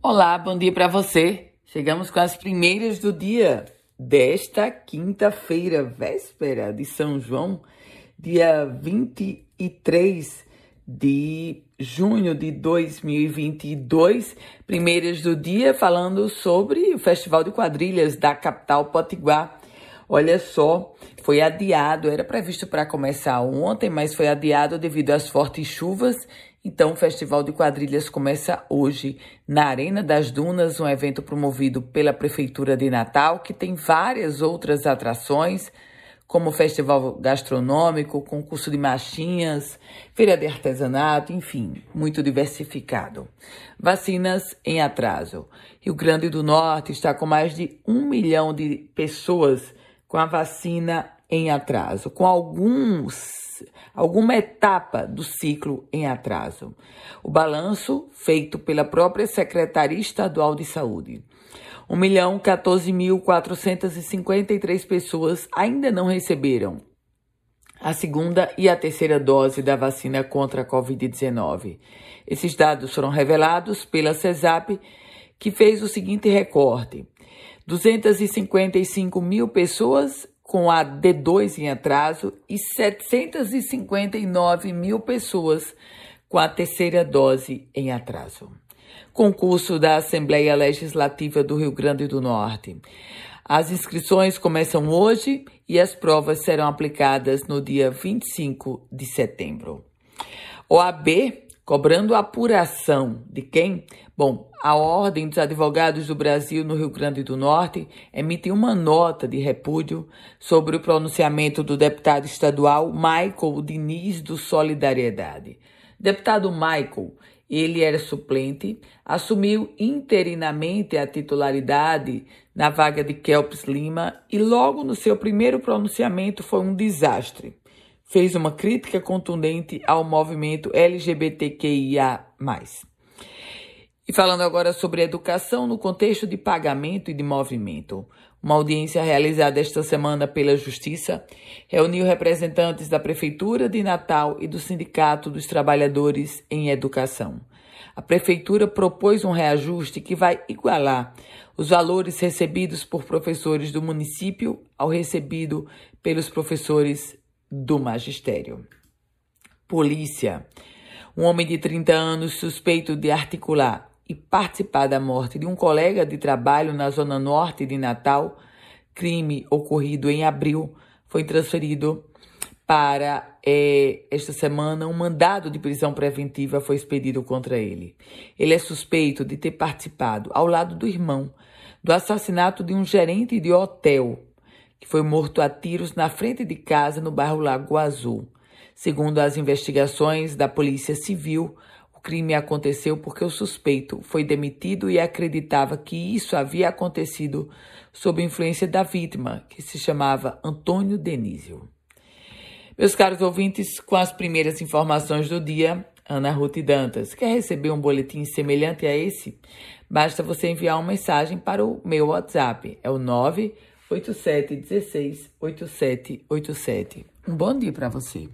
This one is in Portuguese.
Olá, bom dia para você. Chegamos com as primeiras do dia desta quinta-feira, véspera de São João, dia 23 de junho de 2022. Primeiras do dia falando sobre o Festival de Quadrilhas da capital Potiguar. Olha só, foi adiado, era previsto para começar ontem, mas foi adiado devido às fortes chuvas então, o Festival de Quadrilhas começa hoje na Arena das Dunas, um evento promovido pela Prefeitura de Natal, que tem várias outras atrações, como festival gastronômico, concurso de machinhas, feira de artesanato, enfim, muito diversificado. Vacinas em atraso. Rio Grande do Norte está com mais de um milhão de pessoas com a vacina em atraso, com alguns alguma etapa do ciclo em atraso. O balanço feito pela própria Secretaria Estadual de Saúde. 1 milhão 14.453 pessoas ainda não receberam a segunda e a terceira dose da vacina contra a Covid-19. Esses dados foram revelados pela CESAP, que fez o seguinte recorte: 255 mil pessoas com a D2 em atraso e 759 mil pessoas com a terceira dose em atraso. Concurso da Assembleia Legislativa do Rio Grande do Norte. As inscrições começam hoje e as provas serão aplicadas no dia 25 de setembro. OAB cobrando apuração de quem? Bom, a Ordem dos Advogados do Brasil no Rio Grande do Norte emitiu uma nota de repúdio sobre o pronunciamento do deputado estadual Michael Diniz do Solidariedade. Deputado Michael, ele era suplente, assumiu interinamente a titularidade na vaga de Kelps Lima e logo no seu primeiro pronunciamento foi um desastre fez uma crítica contundente ao movimento LGBTQIA. E falando agora sobre educação no contexto de pagamento e de movimento. Uma audiência realizada esta semana pela Justiça reuniu representantes da Prefeitura de Natal e do Sindicato dos Trabalhadores em Educação. A Prefeitura propôs um reajuste que vai igualar os valores recebidos por professores do município ao recebido pelos professores do magistério. Polícia. Um homem de 30 anos suspeito de articular e participar da morte de um colega de trabalho na zona norte de Natal, crime ocorrido em abril, foi transferido para é, esta semana. Um mandado de prisão preventiva foi expedido contra ele. Ele é suspeito de ter participado, ao lado do irmão, do assassinato de um gerente de hotel que foi morto a tiros na frente de casa no bairro Lago Azul. Segundo as investigações da Polícia Civil, o crime aconteceu porque o suspeito foi demitido e acreditava que isso havia acontecido sob influência da vítima, que se chamava Antônio Denísio. Meus caros ouvintes, com as primeiras informações do dia, Ana Ruth Dantas. Quer receber um boletim semelhante a esse? Basta você enviar uma mensagem para o meu WhatsApp. É o 9 8716 8787. Um bom dia para você.